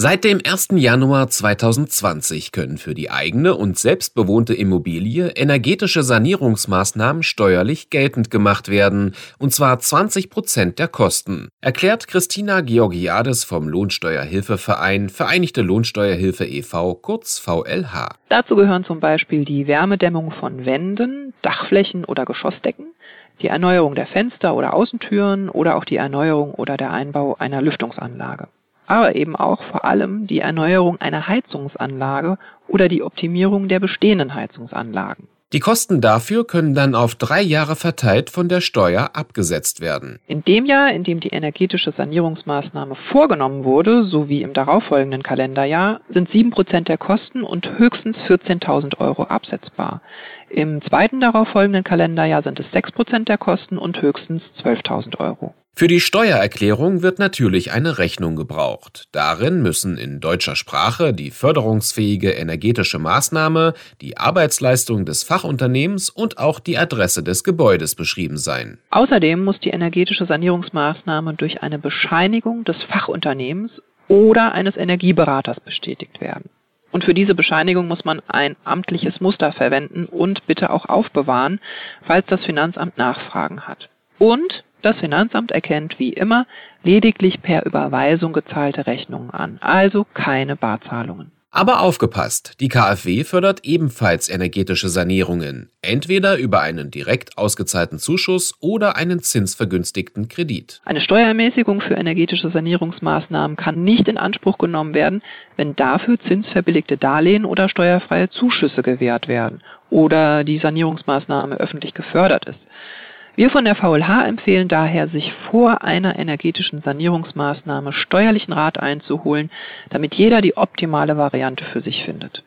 Seit dem 1. Januar 2020 können für die eigene und selbstbewohnte Immobilie energetische Sanierungsmaßnahmen steuerlich geltend gemacht werden, und zwar 20 Prozent der Kosten, erklärt Christina Georgiades vom Lohnsteuerhilfeverein Vereinigte Lohnsteuerhilfe e.V., kurz VLH. Dazu gehören zum Beispiel die Wärmedämmung von Wänden, Dachflächen oder Geschossdecken, die Erneuerung der Fenster oder Außentüren oder auch die Erneuerung oder der Einbau einer Lüftungsanlage aber eben auch vor allem die Erneuerung einer Heizungsanlage oder die Optimierung der bestehenden Heizungsanlagen. Die Kosten dafür können dann auf drei Jahre verteilt von der Steuer abgesetzt werden. In dem Jahr, in dem die energetische Sanierungsmaßnahme vorgenommen wurde, sowie im darauffolgenden Kalenderjahr, sind 7% der Kosten und höchstens 14.000 Euro absetzbar. Im zweiten darauffolgenden Kalenderjahr sind es 6% der Kosten und höchstens 12.000 Euro. Für die Steuererklärung wird natürlich eine Rechnung gebraucht. Darin müssen in deutscher Sprache die förderungsfähige energetische Maßnahme, die Arbeitsleistung des Fachunternehmens und auch die Adresse des Gebäudes beschrieben sein. Außerdem muss die energetische Sanierungsmaßnahme durch eine Bescheinigung des Fachunternehmens oder eines Energieberaters bestätigt werden. Und für diese Bescheinigung muss man ein amtliches Muster verwenden und bitte auch aufbewahren, falls das Finanzamt Nachfragen hat. Und das Finanzamt erkennt wie immer lediglich per Überweisung gezahlte Rechnungen an, also keine Barzahlungen. Aber aufgepasst, die KfW fördert ebenfalls energetische Sanierungen, entweder über einen direkt ausgezahlten Zuschuss oder einen zinsvergünstigten Kredit. Eine Steuerermäßigung für energetische Sanierungsmaßnahmen kann nicht in Anspruch genommen werden, wenn dafür zinsverbilligte Darlehen oder steuerfreie Zuschüsse gewährt werden oder die Sanierungsmaßnahme öffentlich gefördert ist. Wir von der VLH empfehlen daher, sich vor einer energetischen Sanierungsmaßnahme steuerlichen Rat einzuholen, damit jeder die optimale Variante für sich findet.